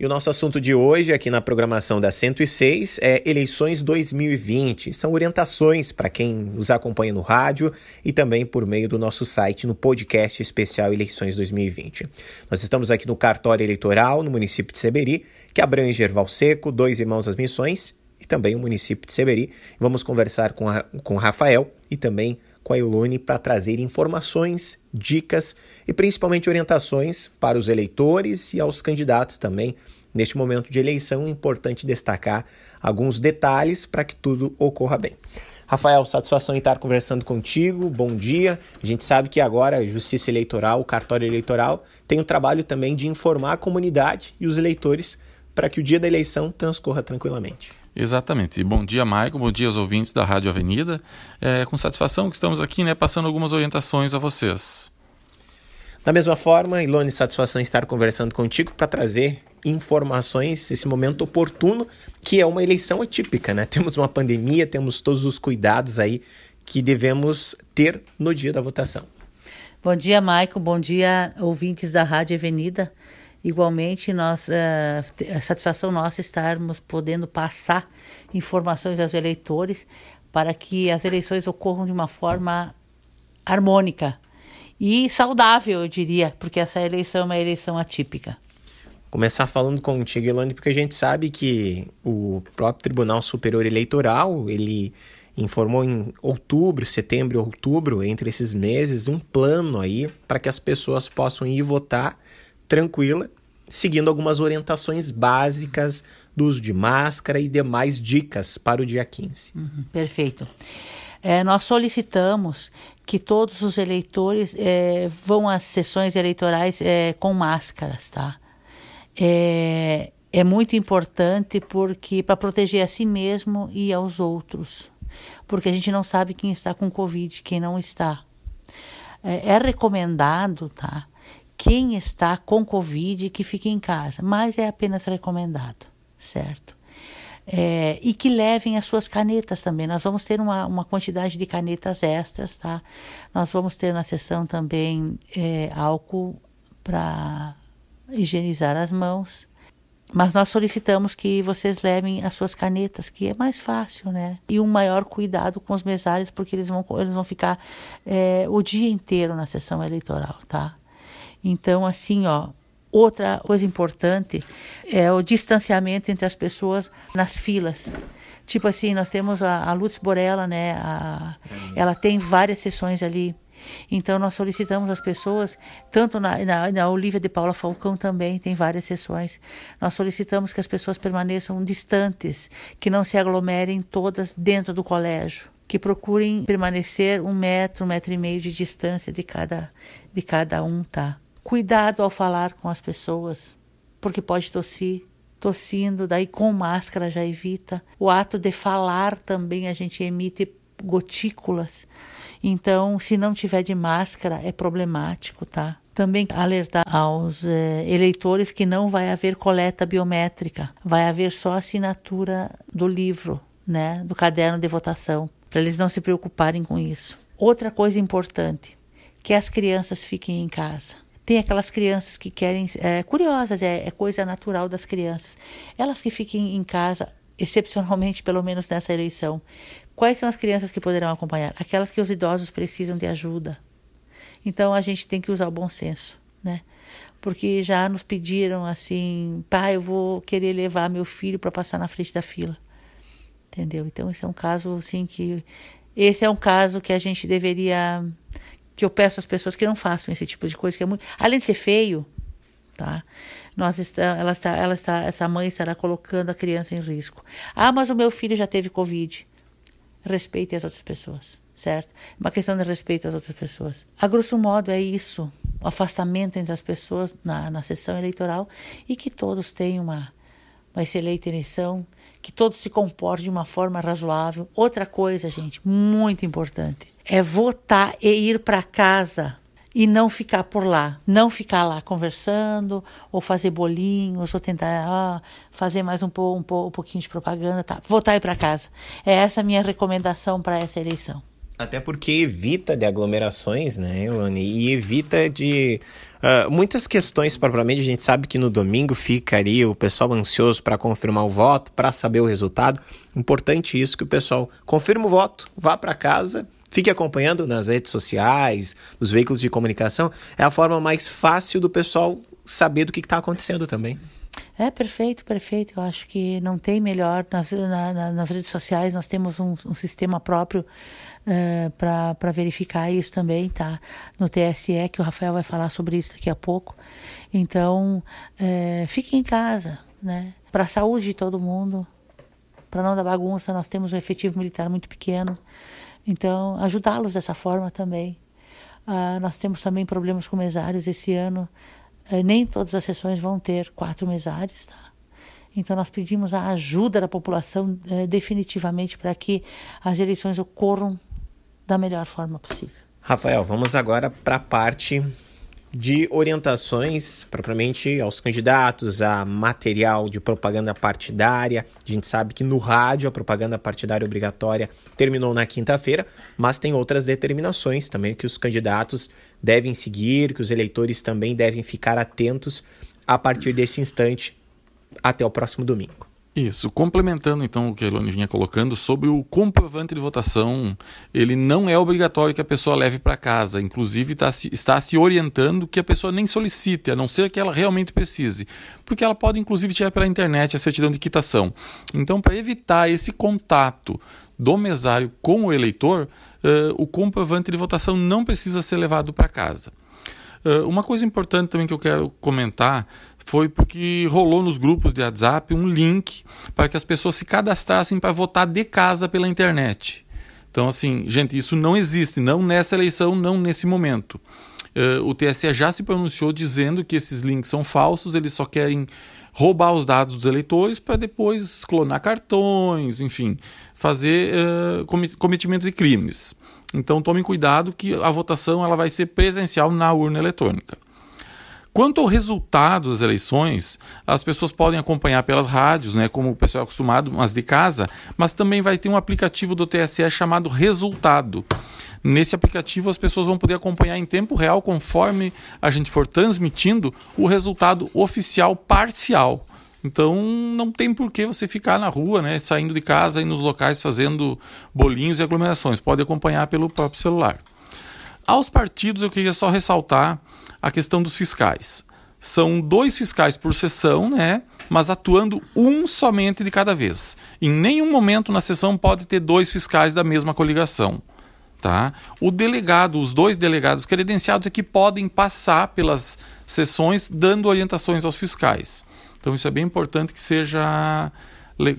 E o nosso assunto de hoje, aqui na programação da 106, é eleições 2020. São orientações para quem nos acompanha no rádio e também por meio do nosso site no podcast especial Eleições 2020. Nós estamos aqui no cartório eleitoral, no município de Seberi, que abrange Erval Seco, Dois Irmãos das Missões e também o município de Seberi. Vamos conversar com, a, com Rafael e também com a Elone para trazer informações, dicas e principalmente orientações para os eleitores e aos candidatos também. Neste momento de eleição, é importante destacar alguns detalhes para que tudo ocorra bem. Rafael, satisfação em estar conversando contigo. Bom dia. A gente sabe que agora a Justiça Eleitoral, o cartório eleitoral, tem o trabalho também de informar a comunidade e os eleitores para que o dia da eleição transcorra tranquilamente. Exatamente. Bom dia, Maicon. Bom dia aos ouvintes da Rádio Avenida. É com satisfação que estamos aqui, né, passando algumas orientações a vocês. Da mesma forma, Ilone, satisfação estar conversando contigo para trazer informações, esse momento oportuno, que é uma eleição atípica, né? Temos uma pandemia, temos todos os cuidados aí que devemos ter no dia da votação. Bom dia, Maicon. Bom dia, ouvintes da Rádio Avenida. Igualmente, nós, é, a satisfação nossa estarmos podendo passar informações aos eleitores para que as eleições ocorram de uma forma harmônica e saudável, eu diria, porque essa eleição é uma eleição atípica. Começar falando contigo, Elane, porque a gente sabe que o próprio Tribunal Superior Eleitoral, ele informou em outubro, setembro e outubro, entre esses meses, um plano aí para que as pessoas possam ir votar tranquila, seguindo algumas orientações básicas do uso de máscara e demais dicas para o dia 15. Uhum, perfeito. É, nós solicitamos que todos os eleitores é, vão às sessões eleitorais é, com máscaras, tá? É, é muito importante porque para proteger a si mesmo e aos outros, porque a gente não sabe quem está com covid, quem não está. É, é recomendado, tá? Quem está com Covid que fique em casa, mas é apenas recomendado, certo? É, e que levem as suas canetas também. Nós vamos ter uma, uma quantidade de canetas extras, tá? Nós vamos ter na sessão também é, álcool para higienizar as mãos. Mas nós solicitamos que vocês levem as suas canetas, que é mais fácil, né? E um maior cuidado com os mesários, porque eles vão, eles vão ficar é, o dia inteiro na sessão eleitoral, tá? Então, assim, ó, outra coisa importante é o distanciamento entre as pessoas nas filas. Tipo assim, nós temos a, a Lutz Borella, né? A, ela tem várias sessões ali. Então, nós solicitamos às pessoas, tanto na, na, na, Olivia de Paula Falcão também tem várias sessões, nós solicitamos que as pessoas permaneçam distantes, que não se aglomerem todas dentro do colégio, que procurem permanecer um metro, um metro e meio de distância de cada, de cada um, tá? Cuidado ao falar com as pessoas, porque pode tossir. Tossindo, daí com máscara já evita. O ato de falar também a gente emite gotículas. Então, se não tiver de máscara, é problemático, tá? Também alertar aos eh, eleitores que não vai haver coleta biométrica, vai haver só assinatura do livro, né, do caderno de votação, para eles não se preocuparem com isso. Outra coisa importante, que as crianças fiquem em casa. Tem aquelas crianças que querem, é, curiosas, é, é coisa natural das crianças. Elas que fiquem em casa, excepcionalmente, pelo menos nessa eleição. Quais são as crianças que poderão acompanhar? Aquelas que os idosos precisam de ajuda. Então a gente tem que usar o bom senso, né? Porque já nos pediram assim, pai, eu vou querer levar meu filho para passar na frente da fila. Entendeu? Então esse é um caso assim que esse é um caso que a gente deveria que eu peço às pessoas que não façam esse tipo de coisa, que é muito. Além de ser feio, tá? Nós está, ela está, ela está, essa mãe estará colocando a criança em risco. Ah, mas o meu filho já teve Covid. Respeite as outras pessoas, certo? É uma questão de respeito às outras pessoas. A grosso modo é isso, o afastamento entre as pessoas na, na sessão eleitoral e que todos tenham uma, uma excelente eleição, que todos se comportem de uma forma razoável. Outra coisa, gente, muito importante é votar e ir para casa e não ficar por lá, não ficar lá conversando ou fazer bolinhos ou tentar ah, fazer mais um, um, um pouquinho de propaganda, tá? Votar e ir para casa. É essa a minha recomendação para essa eleição. Até porque evita de aglomerações, né, Elane? E evita de uh, muitas questões propriamente. A gente sabe que no domingo fica ali o pessoal ansioso para confirmar o voto, para saber o resultado. Importante isso que o pessoal confirma o voto, vá para casa, fique acompanhando nas redes sociais, nos veículos de comunicação. É a forma mais fácil do pessoal saber do que está acontecendo também. É perfeito, perfeito. Eu acho que não tem melhor. Nas, na, nas redes sociais nós temos um, um sistema próprio uh, para verificar isso também, tá? No TSE, que o Rafael vai falar sobre isso daqui a pouco. Então, uh, fique em casa, né? Para a saúde de todo mundo, para não dar bagunça, nós temos um efetivo militar muito pequeno. Então, ajudá-los dessa forma também. Uh, nós temos também problemas com mesários esse ano. Uh, nem todas as sessões vão ter quatro mesários, tá? Então, nós pedimos a ajuda da população uh, definitivamente para que as eleições ocorram da melhor forma possível. Rafael, vamos agora para a parte de orientações propriamente aos candidatos, a material de propaganda partidária. A gente sabe que no rádio a propaganda partidária obrigatória terminou na quinta-feira, mas tem outras determinações também que os candidatos devem seguir, que os eleitores também devem ficar atentos a partir desse instante até o próximo domingo. Isso, complementando então o que a Elone vinha colocando sobre o comprovante de votação, ele não é obrigatório que a pessoa leve para casa, inclusive tá se, está se orientando que a pessoa nem solicite, a não ser que ela realmente precise, porque ela pode inclusive tirar pela internet a certidão de quitação. Então, para evitar esse contato do mesário com o eleitor, uh, o comprovante de votação não precisa ser levado para casa. Uh, uma coisa importante também que eu quero comentar foi porque rolou nos grupos de WhatsApp um link para que as pessoas se cadastrassem para votar de casa pela internet. Então, assim, gente, isso não existe, não nessa eleição, não nesse momento. Uh, o TSE já se pronunciou dizendo que esses links são falsos, eles só querem roubar os dados dos eleitores para depois clonar cartões, enfim, fazer uh, cometimento de crimes. Então tomem cuidado que a votação ela vai ser presencial na urna eletrônica. Quanto ao resultado das eleições, as pessoas podem acompanhar pelas rádios, né, como o pessoal é acostumado, mas de casa, mas também vai ter um aplicativo do TSE chamado Resultado. Nesse aplicativo, as pessoas vão poder acompanhar em tempo real, conforme a gente for transmitindo, o resultado oficial parcial. Então não tem por que você ficar na rua, né, saindo de casa e nos locais fazendo bolinhos e aglomerações. Pode acompanhar pelo próprio celular. Aos partidos, eu queria só ressaltar a questão dos fiscais. São dois fiscais por sessão, né? Mas atuando um somente de cada vez. Em nenhum momento na sessão pode ter dois fiscais da mesma coligação. Tá? O delegado, os dois delegados credenciados é que podem passar pelas sessões dando orientações aos fiscais. Então isso é bem importante que seja,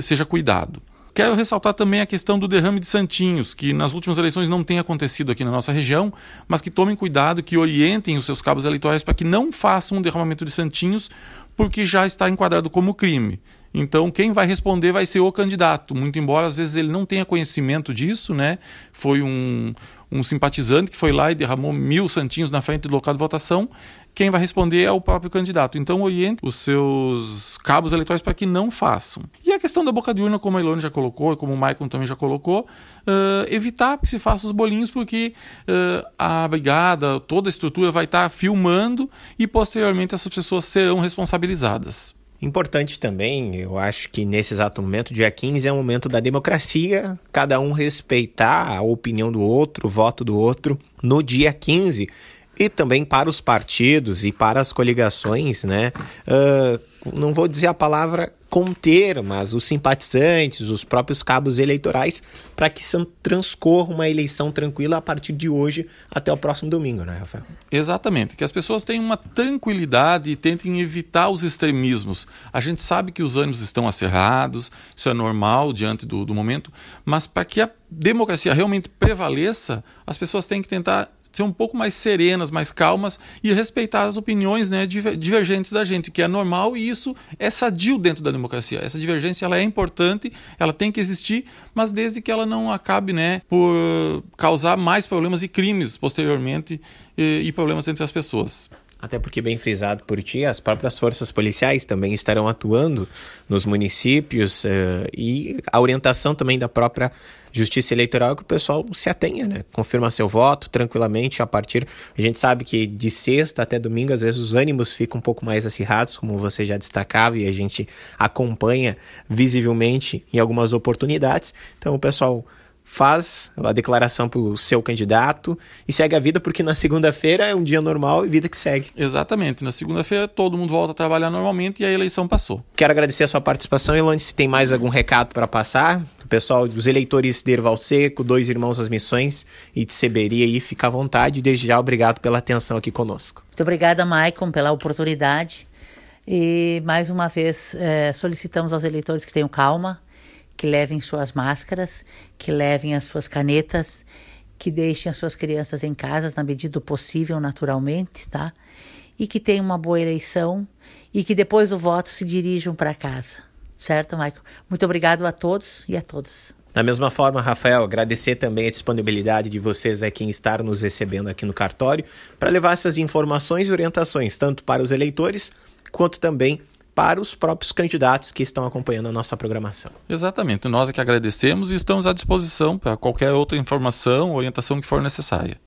seja cuidado. Quero ressaltar também a questão do derrame de santinhos, que nas últimas eleições não tem acontecido aqui na nossa região, mas que tomem cuidado, que orientem os seus cabos eleitorais para que não façam um derramamento de santinhos, porque já está enquadrado como crime. Então, quem vai responder vai ser o candidato, muito embora às vezes ele não tenha conhecimento disso, né? Foi um, um simpatizante que foi lá e derramou mil santinhos na frente do local de votação. Quem vai responder é o próprio candidato. Então, oriente os seus cabos eleitorais para que não façam. E a questão da boca de urna, como a Ilone já colocou, como o Maicon também já colocou, uh, evitar que se faça os bolinhos, porque uh, a brigada, toda a estrutura vai estar filmando e posteriormente essas pessoas serão responsabilizadas. Importante também, eu acho que nesse exato momento, dia 15 é o momento da democracia, cada um respeitar a opinião do outro, o voto do outro. No dia 15, e também para os partidos e para as coligações, né? Uh, não vou dizer a palavra conter, mas os simpatizantes, os próprios cabos eleitorais, para que transcorra uma eleição tranquila a partir de hoje até o próximo domingo, né, Rafael? Exatamente, que as pessoas tenham uma tranquilidade e tentem evitar os extremismos. A gente sabe que os ânimos estão acerrados, isso é normal diante do, do momento, mas para que a democracia realmente prevaleça, as pessoas têm que tentar ser um pouco mais serenas, mais calmas e respeitar as opiniões né, divergentes da gente, que é normal e isso é sadio dentro da democracia. Essa divergência ela é importante, ela tem que existir, mas desde que ela não acabe né, por causar mais problemas e crimes posteriormente e, e problemas entre as pessoas. Até porque, bem frisado por ti, as próprias forças policiais também estarão atuando nos municípios uh, e a orientação também da própria Justiça Eleitoral é que o pessoal se atenha, né? Confirma seu voto tranquilamente a partir. A gente sabe que de sexta até domingo, às vezes, os ânimos ficam um pouco mais acirrados, como você já destacava, e a gente acompanha visivelmente em algumas oportunidades. Então, o pessoal faz a declaração para o seu candidato e segue a vida, porque na segunda-feira é um dia normal e vida que segue. Exatamente. Na segunda-feira todo mundo volta a trabalhar normalmente e a eleição passou. Quero agradecer a sua participação, Elone. Se tem mais algum recado para passar, o pessoal dos eleitores de Erval Seco, Dois Irmãos das Missões e de Seberia aí, fica à vontade. Desde já, obrigado pela atenção aqui conosco. Muito obrigada, Maicon, pela oportunidade. E mais uma vez é, solicitamos aos eleitores que tenham calma, que levem suas máscaras, que levem as suas canetas, que deixem as suas crianças em casa na medida do possível, naturalmente, tá? E que tenham uma boa eleição e que depois do voto se dirijam para casa. Certo, Michael? Muito obrigado a todos e a todas. Da mesma forma, Rafael, agradecer também a disponibilidade de vocês aqui em estar nos recebendo aqui no cartório para levar essas informações e orientações tanto para os eleitores quanto também para os próprios candidatos que estão acompanhando a nossa programação. Exatamente. Nós é que agradecemos e estamos à disposição para qualquer outra informação, orientação que for necessária.